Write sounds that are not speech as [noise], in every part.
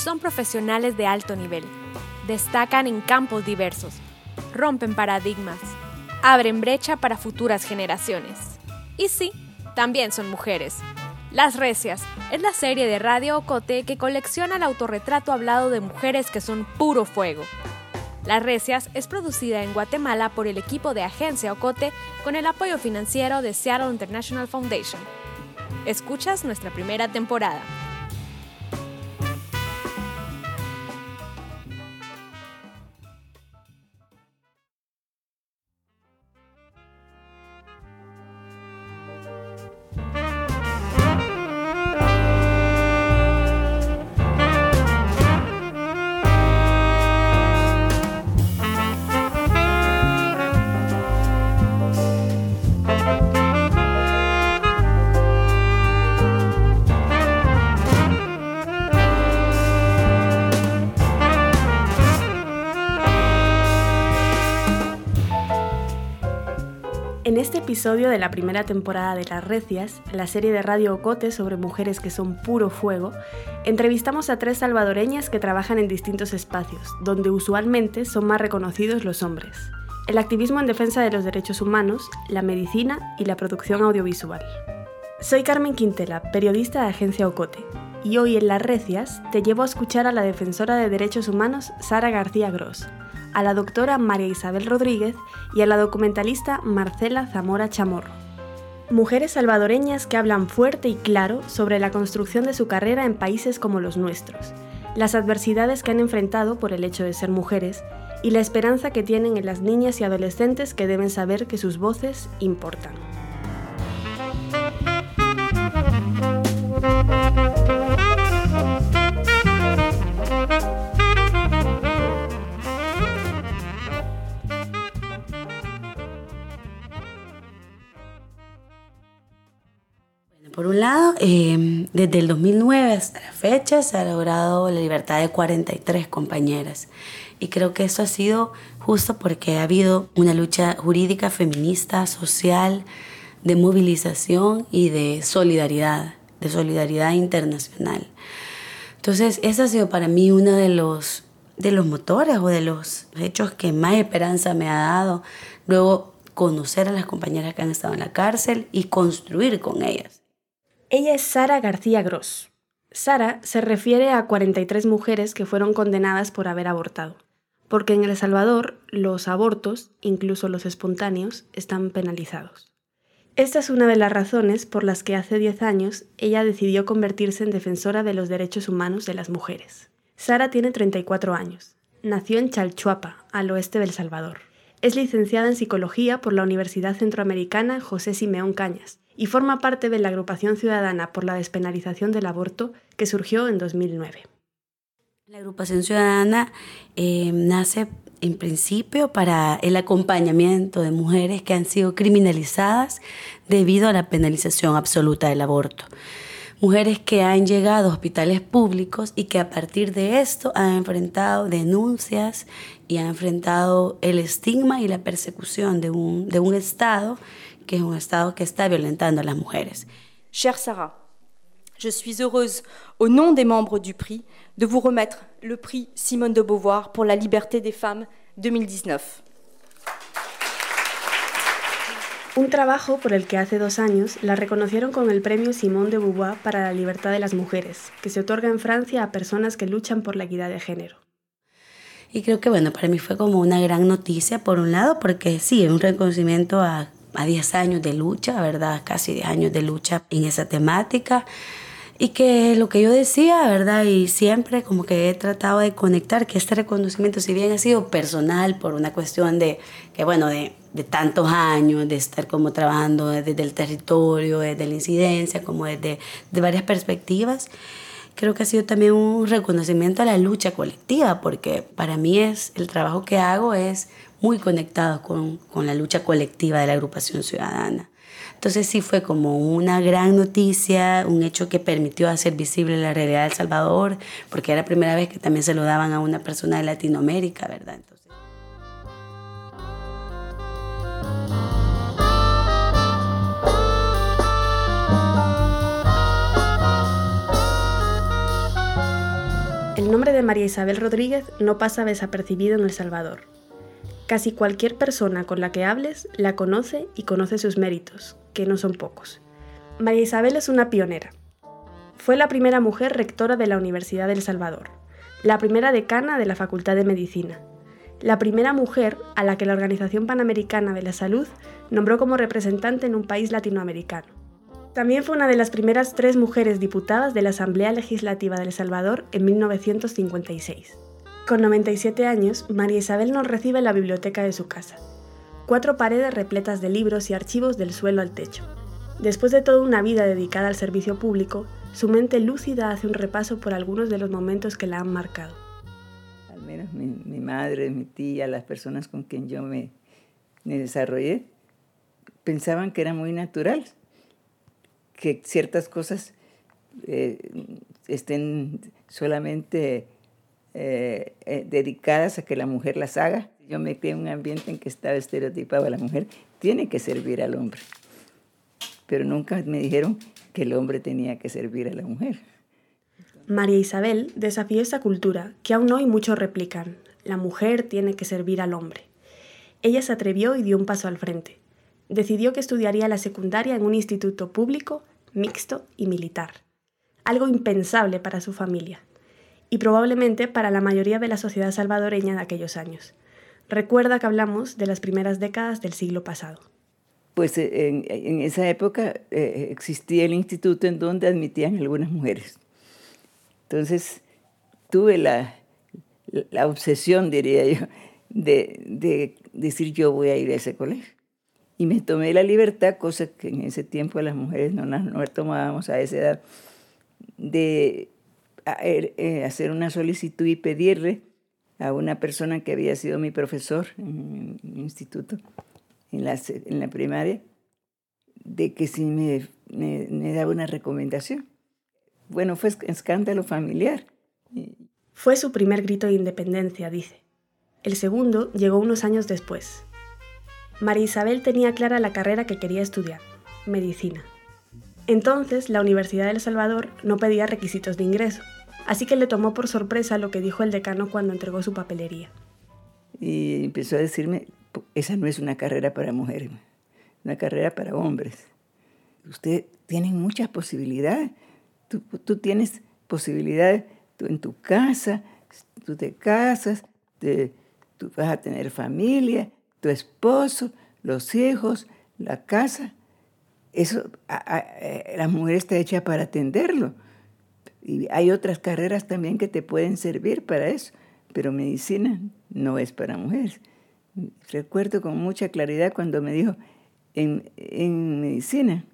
son profesionales de alto nivel. Destacan en campos diversos, rompen paradigmas, abren brecha para futuras generaciones. Y sí, también son mujeres. Las Recias es la serie de Radio Ocote que colecciona el autorretrato hablado de mujeres que son puro fuego. Las Recias es producida en Guatemala por el equipo de Agencia Ocote con el apoyo financiero de Seattle International Foundation. Escuchas nuestra primera temporada. Este episodio de la primera temporada de Las Recias, la serie de Radio Ocote sobre mujeres que son puro fuego, entrevistamos a tres salvadoreñas que trabajan en distintos espacios, donde usualmente son más reconocidos los hombres. El activismo en defensa de los derechos humanos, la medicina y la producción audiovisual. Soy Carmen Quintela, periodista de Agencia Ocote, y hoy en Las Recias te llevo a escuchar a la defensora de derechos humanos Sara García Gross, a la doctora María Isabel Rodríguez y a la documentalista Marcela Zamora Chamorro. Mujeres salvadoreñas que hablan fuerte y claro sobre la construcción de su carrera en países como los nuestros, las adversidades que han enfrentado por el hecho de ser mujeres y la esperanza que tienen en las niñas y adolescentes que deben saber que sus voces importan. Eh, desde el 2009 hasta la fecha se ha logrado la libertad de 43 compañeras. Y creo que eso ha sido justo porque ha habido una lucha jurídica, feminista, social, de movilización y de solidaridad, de solidaridad internacional. Entonces, ese ha sido para mí uno de los, de los motores o de los hechos que más esperanza me ha dado. Luego, conocer a las compañeras que han estado en la cárcel y construir con ellas. Ella es Sara García Gross. Sara se refiere a 43 mujeres que fueron condenadas por haber abortado, porque en El Salvador los abortos, incluso los espontáneos, están penalizados. Esta es una de las razones por las que hace 10 años ella decidió convertirse en defensora de los derechos humanos de las mujeres. Sara tiene 34 años. Nació en Chalchuapa, al oeste del Salvador. Es licenciada en psicología por la Universidad Centroamericana José Simeón Cañas y forma parte de la agrupación ciudadana por la despenalización del aborto que surgió en 2009. La agrupación ciudadana eh, nace en principio para el acompañamiento de mujeres que han sido criminalizadas debido a la penalización absoluta del aborto. Mujeres que han llegado a hospitales públicos y que a partir de esto han enfrentado denuncias y han enfrentado el estigma y la persecución de un, de un Estado que es un Estado que está violentando a las mujeres. Chère Sarah, je suis heureuse, au nom des membres du prix, de vous remettre le prix Simone de Beauvoir pour la liberté des femmes 2019. Un trabajo por el que hace dos años la reconocieron con el premio Simone de Beauvoir para la libertad de las mujeres, que se otorga en Francia a personas que luchan por la equidad de género. Y creo que bueno, para mí fue como una gran noticia, por un lado, porque sí, es un reconocimiento a, a 10 años de lucha, ¿verdad? Casi 10 años de lucha en esa temática. Y que lo que yo decía, ¿verdad? Y siempre como que he tratado de conectar que este reconocimiento, si bien ha sido personal por una cuestión de, que bueno, de, de tantos años, de estar como trabajando desde el territorio, desde la incidencia, como desde de varias perspectivas, creo que ha sido también un reconocimiento a la lucha colectiva, porque para mí es, el trabajo que hago es muy conectado con, con la lucha colectiva de la agrupación ciudadana. Entonces sí fue como una gran noticia, un hecho que permitió hacer visible la realidad de El Salvador, porque era la primera vez que también se lo daban a una persona de Latinoamérica, ¿verdad? Entonces, El El nombre de María Isabel Rodríguez no pasa desapercibido en El Salvador. Casi cualquier persona con la que hables la conoce y conoce sus méritos, que no son pocos. María Isabel es una pionera. Fue la primera mujer rectora de la Universidad del Salvador, la primera decana de la Facultad de Medicina, la primera mujer a la que la Organización Panamericana de la Salud nombró como representante en un país latinoamericano. También fue una de las primeras tres mujeres diputadas de la Asamblea Legislativa de El Salvador en 1956. Con 97 años, María Isabel nos recibe en la biblioteca de su casa. Cuatro paredes repletas de libros y archivos del suelo al techo. Después de toda una vida dedicada al servicio público, su mente lúcida hace un repaso por algunos de los momentos que la han marcado. Al menos mi, madre, mi tía, las personas con quien yo me, me desarrollé, pensaban que era muy natural que ciertas cosas eh, estén solamente eh, eh, dedicadas a que la mujer las haga. Yo me crié en un ambiente en que estaba estereotipado la mujer tiene que servir al hombre. Pero nunca me dijeron que el hombre tenía que servir a la mujer. María Isabel desafió esa cultura que aún hoy muchos replican. La mujer tiene que servir al hombre. Ella se atrevió y dio un paso al frente. Decidió que estudiaría la secundaria en un instituto público mixto y militar, algo impensable para su familia y probablemente para la mayoría de la sociedad salvadoreña de aquellos años. Recuerda que hablamos de las primeras décadas del siglo pasado. Pues eh, en, esa época eh, existía el instituto en donde admitían algunas mujeres. Entonces tuve la, la obsesión, diría yo, de, de decir yo voy a ir a ese colegio. Y me tomé la libertad, cosa que en ese tiempo las mujeres no, no tomábamos a esa edad, de eh, hacer una solicitud y pedirle a una persona que había sido mi profesor en mi instituto, en la, en la primaria, de que si me, me, me daba una recomendación. Bueno, fue escándalo familiar. Fue su primer grito de independencia, dice. El segundo llegó unos años después, María Isabel tenía clara la carrera que quería estudiar, medicina. Entonces, la Universidad de El Salvador no pedía requisitos de ingreso, así que le tomó por sorpresa lo que dijo el decano cuando entregó su papelería. Y empezó a decirme, esa no es una carrera para mujeres, una carrera para hombres. Usted tiene muchas posibilidades. Tú, tienes posibilidades tú en tu casa, tú te casas, tú vas a tener familia, tu esposo, los hijos, la casa. Eso, eh, la mujer está hecha para atenderlo. Y hay otras carreras también que te pueden servir para eso, pero medicina no es para mujeres. Recuerdo con mucha claridad cuando me dijo, en, en medicina,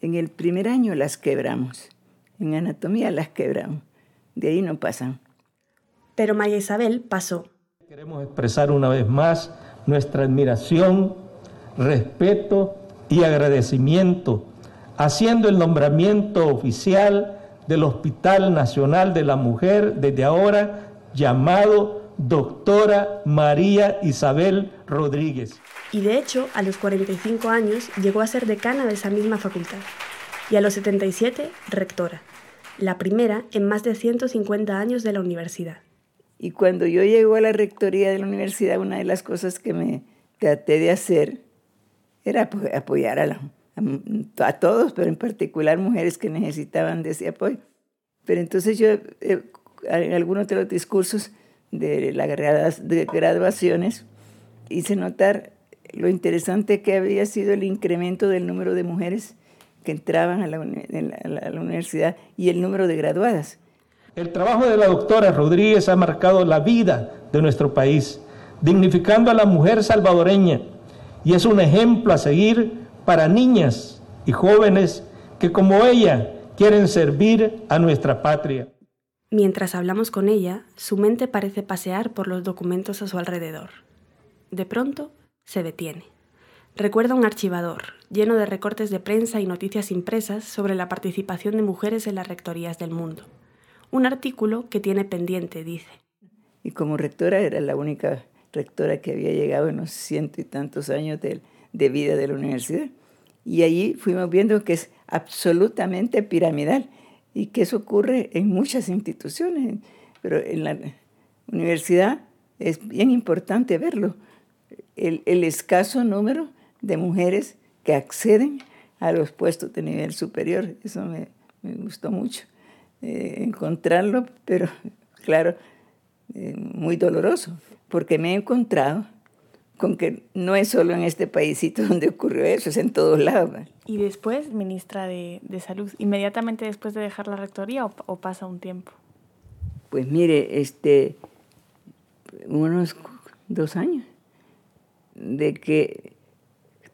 en el primer año las quebramos, en anatomía las quebramos, de ahí no pasan. Pero María Isabel pasó. Queremos expresar una vez más nuestra admiración, respeto y agradecimiento, haciendo el nombramiento oficial del Hospital Nacional de la Mujer desde ahora llamado Doctora María Isabel Rodríguez. Y de hecho, a los 45 años llegó a ser decana de esa misma facultad y a los 77 rectora, la primera en más de 150 años de la universidad. Y cuando yo llego a la rectoría de la universidad, una de las cosas que me traté de hacer era apoyar a, todos, pero en particular mujeres que necesitaban de ese apoyo. Pero entonces yo, eh, en algunos de los discursos de las graduaciones, hice notar lo interesante que había sido el incremento del número de mujeres que entraban a la universidad y el número de graduadas. El trabajo de la doctora Rodríguez ha marcado la vida de nuestro país, dignificando a la mujer salvadoreña y es un ejemplo a seguir para niñas y jóvenes que como ella quieren servir a nuestra patria. Mientras hablamos con ella, su mente parece pasear por los documentos a su alrededor. De pronto, se detiene. Recuerda un archivador, lleno de recortes de prensa y noticias impresas sobre la participación de mujeres en las rectorías del mundo un artículo que tiene pendiente, dice. Y como rectora era la única rectora que había llegado en los ciento y tantos años de, vida de la universidad. Y allí fuimos viendo que es absolutamente piramidal y que eso ocurre en muchas instituciones. pero en la universidad es bien importante verlo. El, el escaso número de mujeres que acceden a los puestos de nivel superior. Eso me, me gustó mucho eh, encontrarlo, pero claro, eh, muy doloroso, porque me he encontrado con que no es solo en este paísito [laughs] donde ocurrió eso, es en todos lados. ¿Y después, ministra de, de Salud, inmediatamente después de dejar la rectoría o, o, pasa un tiempo? Pues mire, este, unos dos años, de que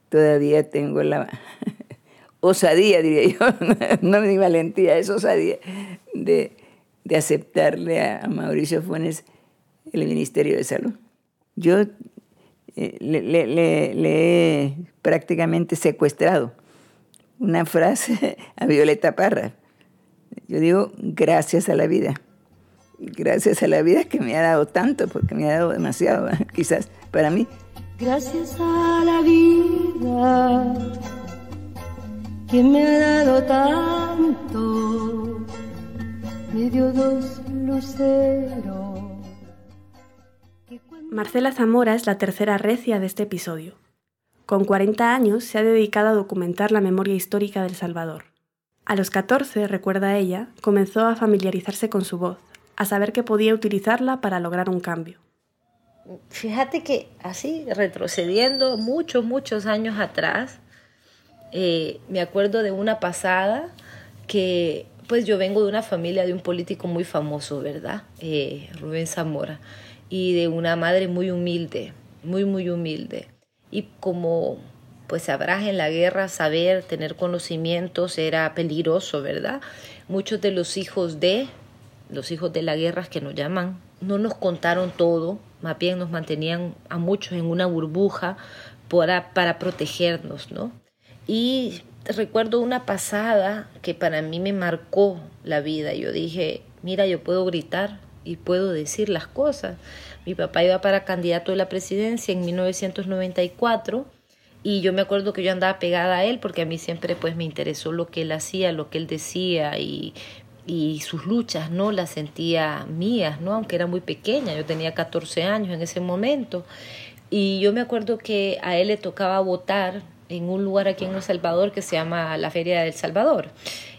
todavía tengo la osadía, diría yo, [laughs] no mi valentía, es osadía, de, de aceptarle a, Mauricio Funes el Ministerio de Salud. Yo eh, le, le, le, he prácticamente secuestrado una frase [laughs] a Violeta Parra. Yo digo, gracias a la vida. Gracias a la vida que me ha dado tanto, porque me ha dado demasiado, [laughs] quizás para mí. Gracias a la vida que me ha dado tanto, me dio dos luceros. Marcela Zamora es la tercera recia de este episodio. Con 40 años se ha dedicado a documentar la memoria histórica del Salvador. A los 14, recuerda ella, comenzó a familiarizarse con su voz, a saber que podía utilizarla para lograr un cambio. Fíjate que así, retrocediendo muchos, muchos años atrás, eh, me acuerdo de una pasada que, pues yo vengo de una familia de un político muy famoso, ¿verdad? Eh, Rubén Zamora y de una madre muy humilde, muy, muy humilde. Y como pues sabrás en la guerra saber, tener conocimientos era peligroso, ¿verdad? Muchos de los hijos de, los hijos de la guerra que nos llaman, no nos contaron todo, más bien nos mantenían a muchos en una burbuja para, para protegernos, ¿no? Y recuerdo una pasada que para mí me marcó la vida. Yo dije, mira, yo puedo gritar, y puedo decir las cosas. Mi papá iba para candidato de la presidencia en 1994 y yo me acuerdo que yo andaba pegada a él porque a mí siempre pues me interesó lo que él hacía, lo que él decía y, y sus luchas, ¿no? Las sentía mías, ¿no? Aunque era muy pequeña, yo tenía 14 años en ese momento. Y yo me acuerdo que a él le tocaba votar en un lugar aquí en El Salvador que se llama la Feria del Salvador.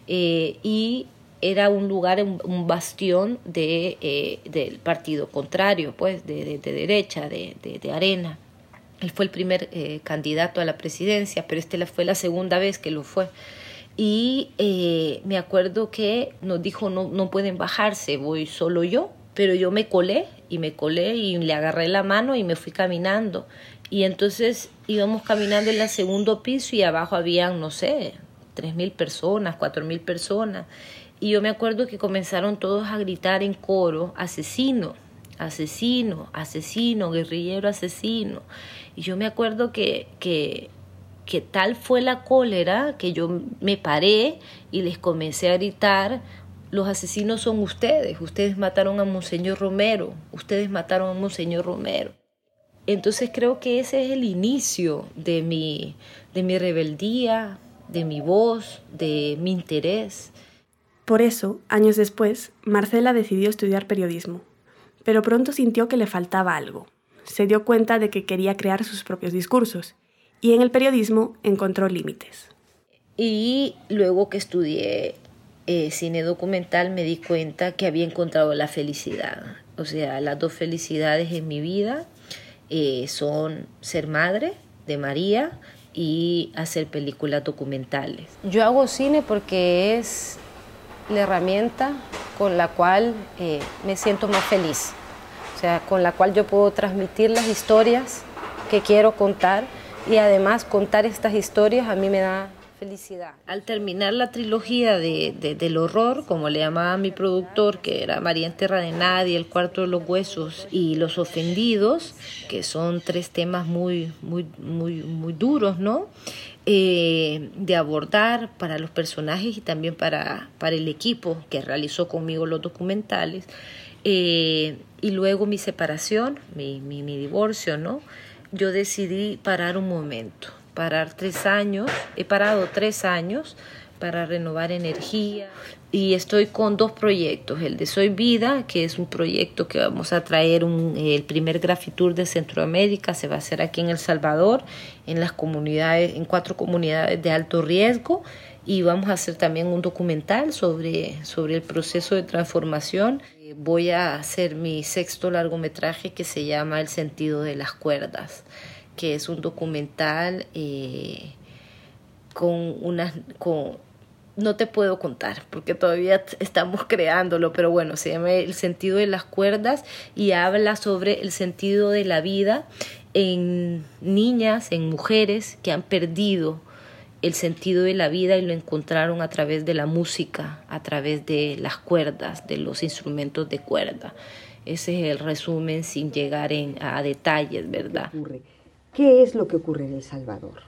Eh, y era un lugar, un, bastión de, eh, del partido contrario, pues, de, de, derecha, de, de, arena. Él fue el primer eh, candidato a la presidencia, pero este fue la segunda vez que lo fue. Y eh, me acuerdo que nos dijo, no, no pueden bajarse, voy solo yo, pero yo me colé y me colé y le agarré la mano y me fui caminando. Y entonces íbamos caminando en el segundo piso y abajo habían, no sé, tres mil personas, cuatro mil personas. Y yo me acuerdo que comenzaron todos a gritar en coro, asesino, asesino, asesino, guerrillero asesino. Y yo me acuerdo que, que, que tal fue la cólera que yo me paré y les comencé a gritar, los asesinos son ustedes, ustedes mataron a Monseñor Romero, ustedes mataron a Monseñor Romero. Entonces creo que ese es el inicio de mi, de mi rebeldía, de mi voz, de mi interés. Por eso, años después, Marcela decidió estudiar periodismo, pero pronto sintió que le faltaba algo. Se dio cuenta de que quería crear sus propios discursos y en el periodismo encontró límites. Y luego que estudié eh, cine documental me di cuenta que había encontrado la felicidad. O sea, las dos felicidades en mi vida eh, son ser madre de María y hacer películas documentales. Yo hago cine porque es la herramienta con la cual eh, me siento más feliz, o sea, con la cual yo puedo transmitir las historias que quiero contar y además contar estas historias a mí me da felicidad. Al terminar la trilogía de, del horror, como le llamaba mi productor, que era María en Tierra de Nadie, El Cuarto de los Huesos y Los Ofendidos, que son tres temas muy, muy, muy, muy duros, ¿no? Eh, de abordar para los personajes y también para, para el equipo que realizó conmigo los documentales. Eh, y luego mi separación, mi, mi, mi, divorcio, ¿no? Yo decidí parar un momento, parar tres años, he parado tres años para renovar energía. Y estoy con dos proyectos, el de Soy Vida, que es un proyecto que vamos a traer el primer Grafitur de Centroamérica, se va a hacer aquí en El Salvador, en las comunidades, en cuatro comunidades de alto riesgo, y vamos a hacer también un documental sobre, sobre el proceso de transformación. Voy a hacer mi sexto largometraje que se llama El sentido de las cuerdas, que es un documental eh, con unas... Con, no te puedo contar porque todavía estamos [laughs] creándolo, pero bueno, se llama El sentido de las cuerdas y habla sobre el sentido de la vida en niñas, en mujeres que han perdido el sentido de la vida y lo encontraron a través de la música, a través de las cuerdas, de los instrumentos de cuerda. Ese es el resumen sin llegar a detalles, ¿verdad? ¿Qué es lo que ocurre en El Salvador?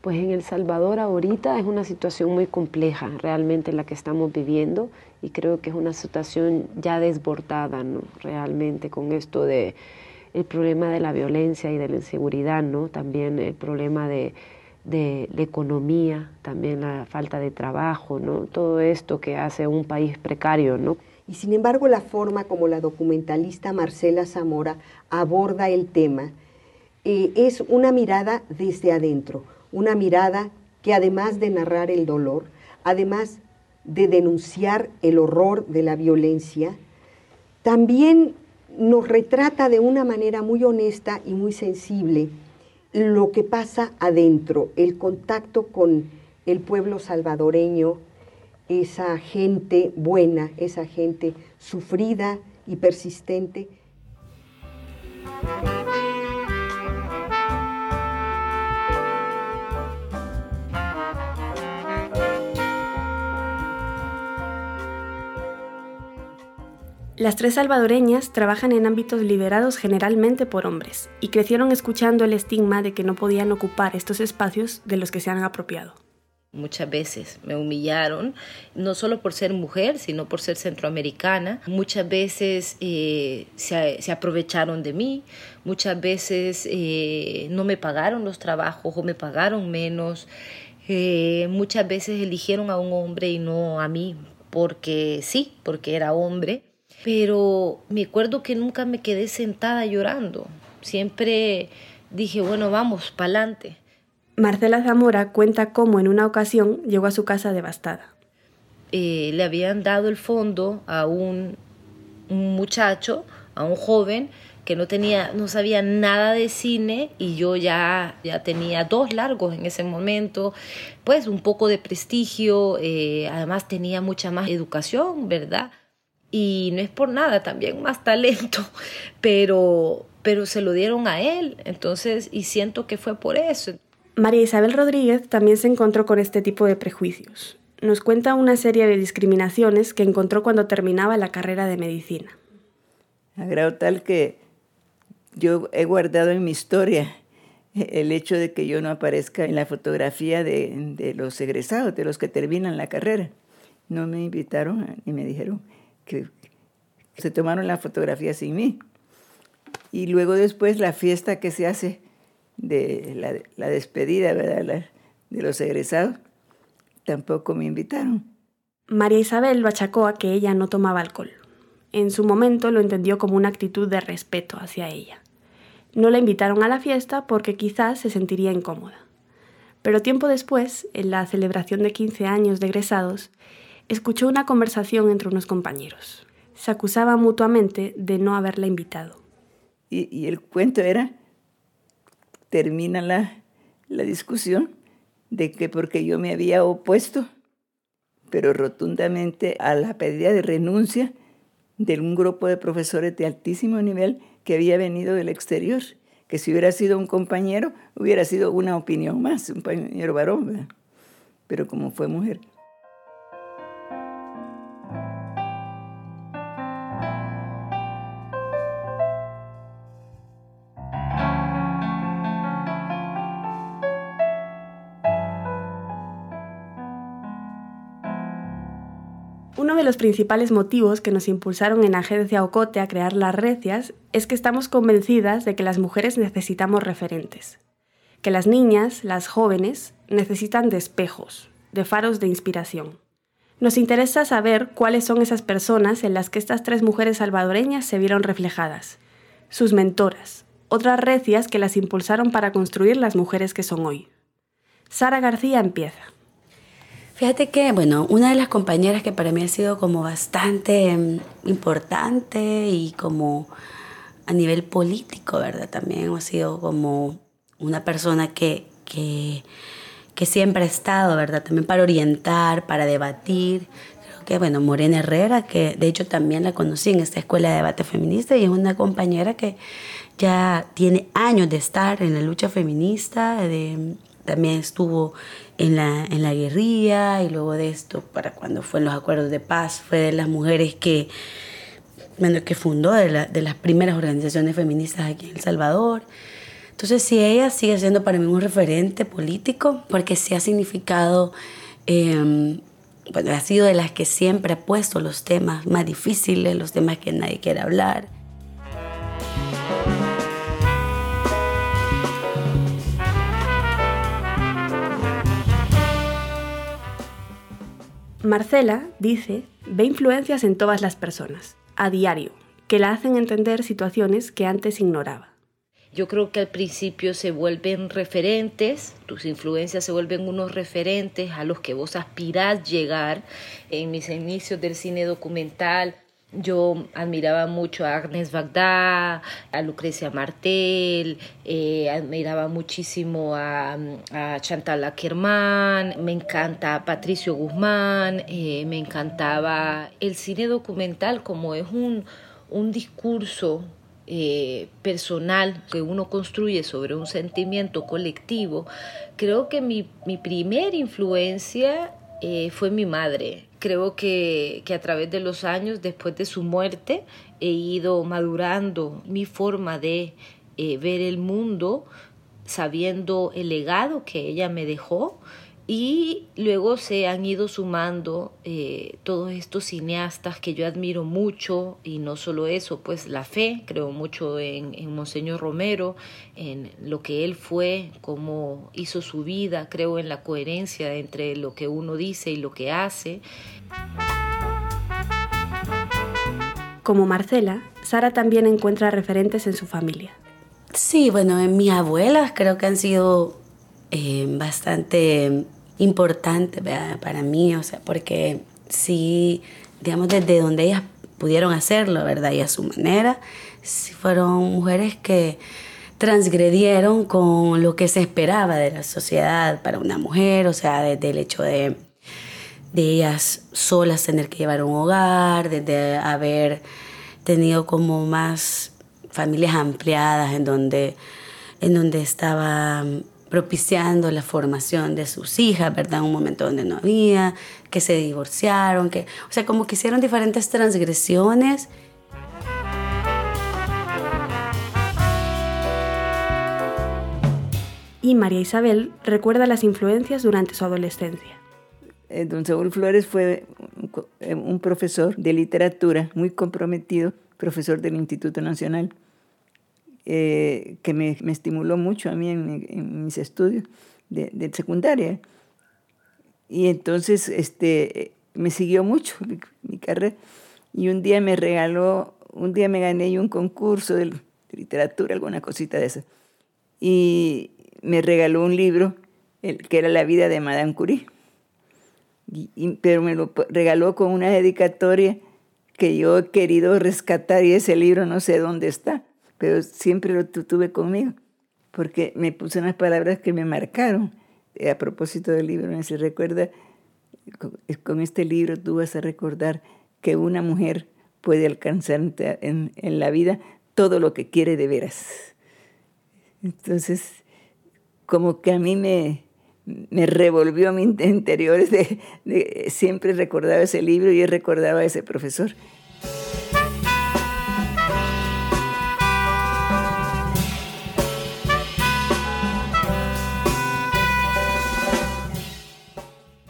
Pues en El Salvador ahorita es una situación muy compleja realmente la que estamos viviendo y creo que es una situación ya desbordada, ¿no? Realmente con esto de el problema de la violencia y de la inseguridad, ¿no? También el problema de, de, economía, también la falta de trabajo, ¿no? Todo esto que hace un país precario, ¿no? Y sin embargo la forma como la documentalista Marcela Zamora aborda el tema es una mirada desde adentro, una mirada que además de narrar el dolor, además de denunciar el horror de la violencia, también nos retrata de una manera muy honesta y muy sensible lo que pasa adentro, el contacto con el pueblo salvadoreño, esa gente buena, esa gente sufrida y persistente. Las tres salvadoreñas trabajan en ámbitos liderados generalmente por hombres y crecieron escuchando el estigma de que no podían ocupar estos espacios de los que se han apropiado. Muchas veces me humillaron, no solo por ser mujer, sino por ser centroamericana. Muchas veces eh, se, aprovecharon de mí, muchas veces eh, no me pagaron los trabajos o me pagaron menos. Eh, muchas veces eligieron a un hombre y no a mí, porque sí, porque era hombre pero me acuerdo que nunca me quedé sentada llorando. Siempre dije, bueno, vamos, pa'lante. Marcela Zamora cuenta cómo en una ocasión llegó a su casa devastada. Eh, le habían dado el fondo a un, un, muchacho, a un joven que no tenía, no sabía nada de cine y yo ya, ya tenía dos largos en ese momento, pues un poco de prestigio, eh, además tenía mucha más educación, ¿verdad? Y no es por nada, también más talento, [laughs] pero, pero se lo dieron a él, entonces, y siento que fue por eso. María Isabel Rodríguez también se encontró con este tipo de prejuicios. Nos cuenta una serie de discriminaciones que encontró cuando terminaba la carrera de medicina. A grado tal que yo he guardado en mi historia el hecho de que yo no aparezca en la fotografía de, de los egresados, de los que terminan la carrera. No me invitaron y me dijeron, que se tomaron la fotografía sin mí. Y luego después la fiesta que se hace de la, despedida, de los egresados, tampoco me invitaron. María Isabel lo achacó a que ella no tomaba alcohol. En su momento lo entendió como una actitud de respeto hacia ella. No la invitaron a la fiesta porque quizás se sentiría incómoda. Pero tiempo después, en la celebración de 15 años de egresados, escuchó una conversación entre unos compañeros. Se acusaban mutuamente de no haberla invitado. Y, el cuento era, termina la, la discusión de que porque yo me había opuesto, pero rotundamente a la pedida de renuncia de un grupo de profesores de altísimo nivel que había venido del exterior, que si hubiera sido un compañero, hubiera sido una opinión más, un compañero varón, pero como fue mujer. De los principales motivos que nos impulsaron en Agencia Ocote a crear las recias es que estamos convencidas de que las mujeres necesitamos referentes, que las niñas, las jóvenes, necesitan de espejos, de faros de inspiración. Nos interesa saber cuáles son esas personas en las que estas tres mujeres salvadoreñas se vieron reflejadas, sus mentoras, otras recias que las impulsaron para construir las mujeres que son hoy. Sara García empieza. Fíjate que, bueno, una de las compañeras que para mí ha sido como bastante mm, importante y como a nivel político, ¿verdad? También ha sido como una persona que, que, que siempre ha estado, ¿verdad? También para orientar, para debatir. Creo que, bueno, Morena Herrera, que de hecho también la conocí en esta escuela de debate feminista y es una compañera que ya tiene años de estar en la lucha feminista, de, también estuvo en la, en la guerrilla y luego de esto, para cuando fue en los acuerdos de paz, fue de las mujeres que, bueno, que fundó de, de las primeras organizaciones feministas aquí en El Salvador. Entonces, sí, ella sigue siendo para mí un referente político, porque sí ha significado, eh, bueno, ha sido de las que siempre ha puesto los temas más difíciles, los temas que nadie quiere hablar. Marcela dice, ve influencias en todas las personas, a diario, que la hacen entender situaciones que antes ignoraba. Yo creo que al principio se vuelven referentes, tus influencias se vuelven unos referentes a los que vos aspirás llegar. En mis inicios del cine documental, yo admiraba mucho a Agnes Bagdad, a Lucrecia Martel, eh, admiraba muchísimo a, a, Chantal Ackerman, me encanta Patricio Guzmán, eh, me encantaba el cine documental como es un, un discurso eh, personal que uno construye sobre un sentimiento colectivo, creo que mi, mi primera influencia eh, fue mi madre. Creo que, que, a través de los años, después de su muerte, he ido madurando mi forma de eh, ver el mundo, sabiendo el legado que ella me dejó y luego se han ido sumando eh, todos estos cineastas que yo admiro mucho, y no solo eso, pues la fe, creo mucho en, en Monseñor Romero, en lo que él fue, cómo hizo su vida, creo en la coherencia entre lo que uno dice y lo que hace. Como Marcela, Sara también encuentra referentes en su familia. Sí, bueno, en mis abuelas creo que han sido eh, bastante importante para mí, o sea, porque sí, digamos, desde donde ellas pudieron hacerlo, ¿verdad? Y a su manera, sí fueron mujeres que transgredieron con lo que se esperaba de la sociedad para una mujer, o sea, desde el hecho de, de ellas solas tener que llevar un hogar, desde haber tenido como más familias ampliadas en donde, en donde estaba propiciando la formación de sus hijas, ¿verdad? En un momento donde no había, que se divorciaron, que, o sea, como que hicieron diferentes transgresiones. Y María Isabel recuerda las influencias durante su adolescencia. Eh, don Saúl Flores fue un profesor de literatura muy comprometido, profesor del Instituto Nacional eh, que me, me, estimuló mucho a mí en, mis estudios de, de, secundaria. Y entonces este, me siguió mucho mi, carrera. Y un día me regaló, un día me gané yo un concurso de, literatura, alguna cosita de eso. Y me regaló un libro el, que era La vida de Madame Curie. Y, pero me lo regaló con una dedicatoria que yo he querido rescatar y ese libro no sé dónde está pero siempre lo tuve conmigo, porque me puse unas palabras que me marcaron. Eh, a propósito del libro, me se recuerda, con este libro tú vas a recordar que una mujer puede alcanzar en, en la vida todo lo que quiere de veras. Entonces, como que a mí me, me revolvió mi [laughs] interior, de, de, siempre recordaba ese libro y recordaba a ese profesor.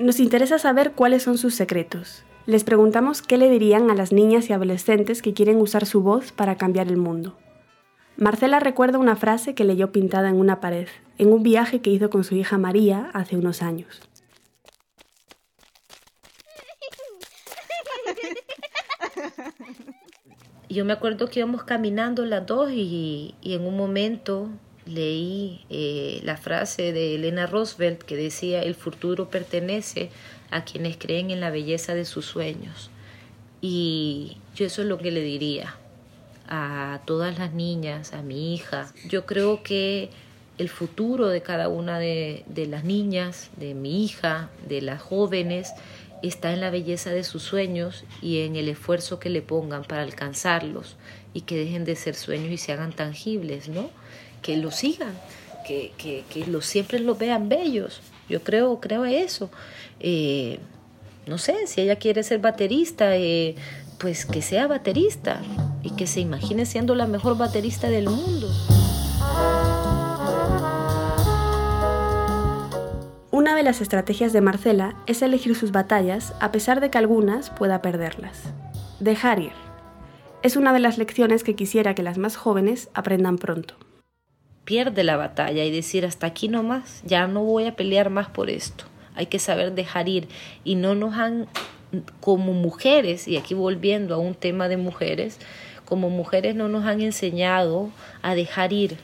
Nos interesa saber cuáles son sus secretos. Les preguntamos qué le dirían a las niñas y adolescentes que quieren usar su voz para cambiar el mundo. Marcela recuerda una frase que leyó pintada en una pared, en un viaje que hizo con su hija María hace unos años. Yo me acuerdo que íbamos caminando las dos y, en un momento leí eh, la frase de Elena Roosevelt que decía, el futuro pertenece a quienes creen en la belleza de sus sueños. Y yo eso es lo que le diría a todas las niñas, a mi hija. Yo creo que el futuro de cada una de, de las niñas, de mi hija, de las jóvenes, está en la belleza de sus sueños y en el esfuerzo que le pongan para alcanzarlos y que dejen de ser sueños y se hagan tangibles, ¿no? Que los sigan, que, que, que los, siempre los vean bellos. Yo creo, creo eso. Eh, no sé, si ella quiere ser baterista, eh, pues que sea baterista y que se imagine siendo la mejor baterista del mundo. Una de las estrategias de Marcela es elegir sus batallas a pesar de que algunas pueda perderlas. Dejar ir. Es una de las lecciones que quisiera que las más jóvenes aprendan pronto. Pierde la batalla y decir hasta aquí nomás, ya no voy a pelear más por esto. Hay que saber dejar ir y no nos han como mujeres, y aquí volviendo a un tema de mujeres, como mujeres no nos han enseñado a dejar ir,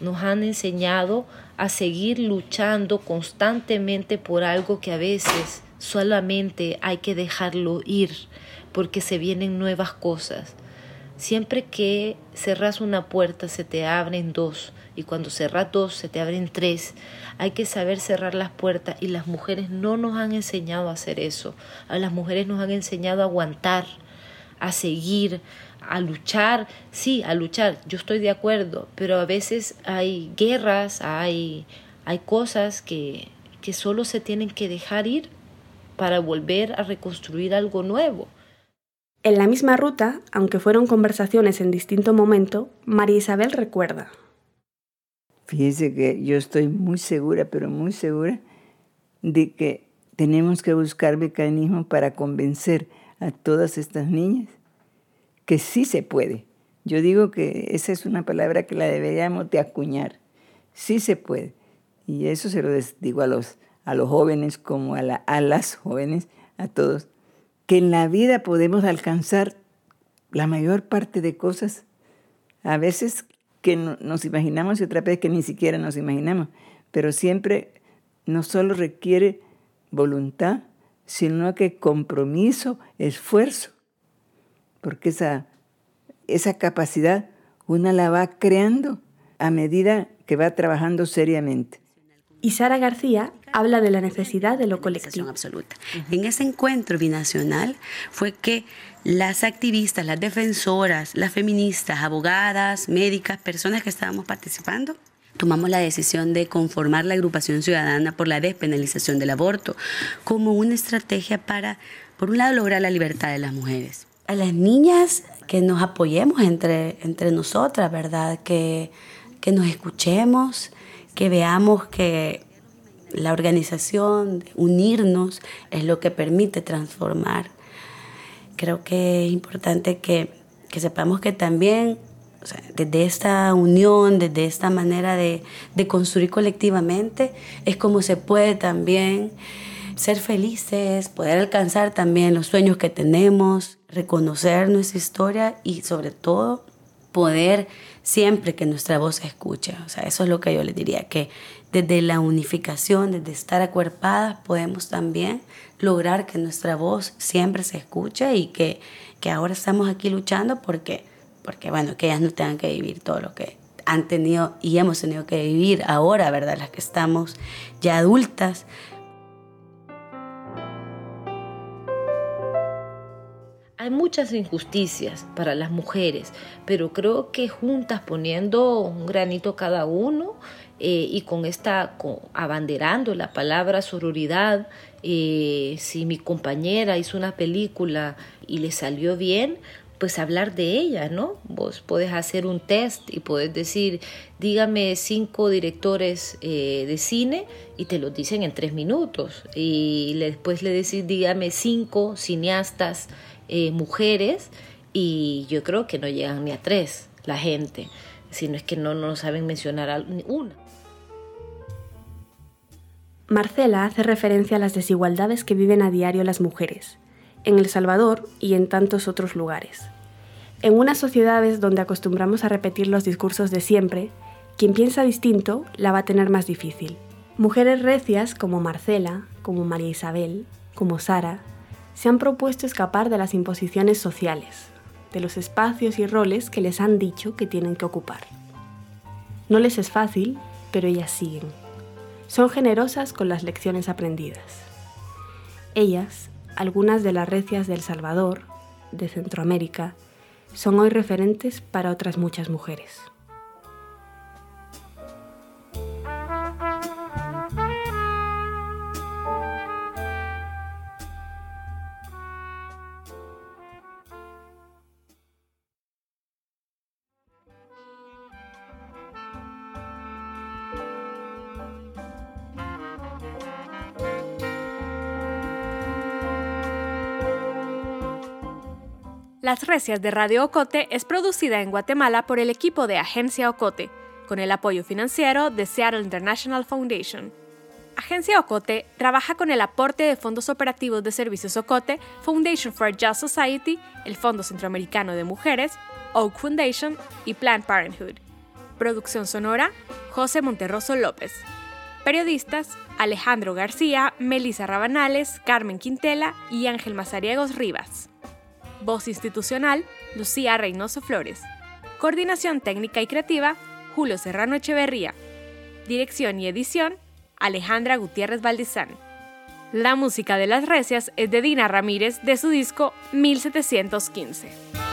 nos han enseñado a seguir luchando constantemente por algo que a veces solamente hay que dejarlo ir porque se vienen nuevas cosas. Siempre que cerras una puerta se te abren dos y cuando cerras dos se te abren tres. Hay que saber cerrar las puertas y las mujeres no nos han enseñado a hacer eso. A las mujeres nos han enseñado a aguantar, a seguir, a luchar, sí, a luchar, yo estoy de acuerdo, pero a veces hay guerras, hay, hay cosas que, que solo se tienen que dejar ir para volver a reconstruir algo nuevo. En la misma ruta, aunque fueron conversaciones en distinto momento, María Isabel recuerda. Fíjese que yo estoy muy segura, pero muy segura, de que tenemos que buscar mecanismos para convencer a todas estas niñas que sí se puede. Yo digo que esa es una palabra que la deberíamos de acuñar. Sí se puede. Y eso se lo digo a los, a los jóvenes como a, a las jóvenes, a todos, que en la vida podemos alcanzar la mayor parte de cosas, a veces que nos imaginamos y otra vez que ni siquiera nos imaginamos, pero siempre no solo requiere voluntad, sino que compromiso, esfuerzo porque esa, esa capacidad una la va creando a medida que va trabajando seriamente. Y Sara García habla de la necesidad de lo colectivo. Absoluta. En ese encuentro binacional fue que las activistas, las defensoras, las feministas, abogadas, médicas, personas que estábamos participando, tomamos la decisión de conformar la agrupación ciudadana por la despenalización del aborto como una estrategia para, por un lado, lograr la libertad de las mujeres a las niñas que nos apoyemos entre, entre nosotras, ¿verdad? Que, que nos escuchemos, que veamos que la organización, unirnos, es lo que permite transformar. Creo que es importante que, que sepamos que también desde esta unión, desde esta manera de, de construir colectivamente, es como se puede también ser felices, poder alcanzar también los sueños que tenemos, reconocer nuestra historia y sobre todo poder siempre que nuestra voz se escuche. O sea, eso es lo que yo les diría, que desde la unificación, desde estar acuerpadas, podemos también lograr que nuestra voz siempre se escuche y que, que ahora estamos aquí luchando porque, porque, bueno, que ellas no tengan que vivir todo lo que han tenido y hemos tenido que vivir ahora, ¿verdad? Las que estamos ya adultas, hay muchas injusticias para las mujeres, pero creo que juntas poniendo un granito cada uno eh, y con esta, abanderando la palabra sororidad, eh, si mi compañera hizo una película y le salió bien, pues hablar de ella, ¿no? Vos podés hacer un test y podés decir, dígame cinco directores eh, de cine y te lo dicen en tres minutos. Y después le decís, dígame cinco cineastas eh, mujeres y yo creo que no llegan ni a tres la gente, sino es que no, no saben mencionar una. Marcela hace referencia a las desigualdades que viven a diario las mujeres, en El Salvador y en tantos otros lugares. En unas sociedades donde acostumbramos a repetir los discursos de siempre, quien piensa distinto la va a tener más difícil. Mujeres recias como Marcela, como María Isabel, como Sara, se han propuesto escapar de las imposiciones sociales, de los espacios y roles que les han dicho que tienen que ocupar. No les es fácil, pero ellas siguen. Son generosas con las lecciones aprendidas. Ellas, algunas de las recias del Salvador, de Centroamérica, son hoy referentes para otras muchas mujeres. Las Recias de Radio Ocote es producida en Guatemala por el equipo de Agencia Ocote, con el apoyo financiero de Seattle International Foundation. Agencia Ocote trabaja con el aporte de fondos operativos de Servicios Ocote, Foundation for a Just Society, el Fondo Centroamericano de Mujeres, Oak Foundation y Planned Parenthood. Producción sonora, José Monterroso López. Periodistas, Alejandro García, Melissa Rabanales, Carmen Quintela y Ángel Mazariegos Rivas. Voz institucional, Lucía Reynoso Flores. Coordinación técnica y creativa, Julio Serrano Echeverría. Dirección y edición, Alejandra Gutiérrez Valdizán. La música de las recias es de Dina Ramírez de su disco 1715.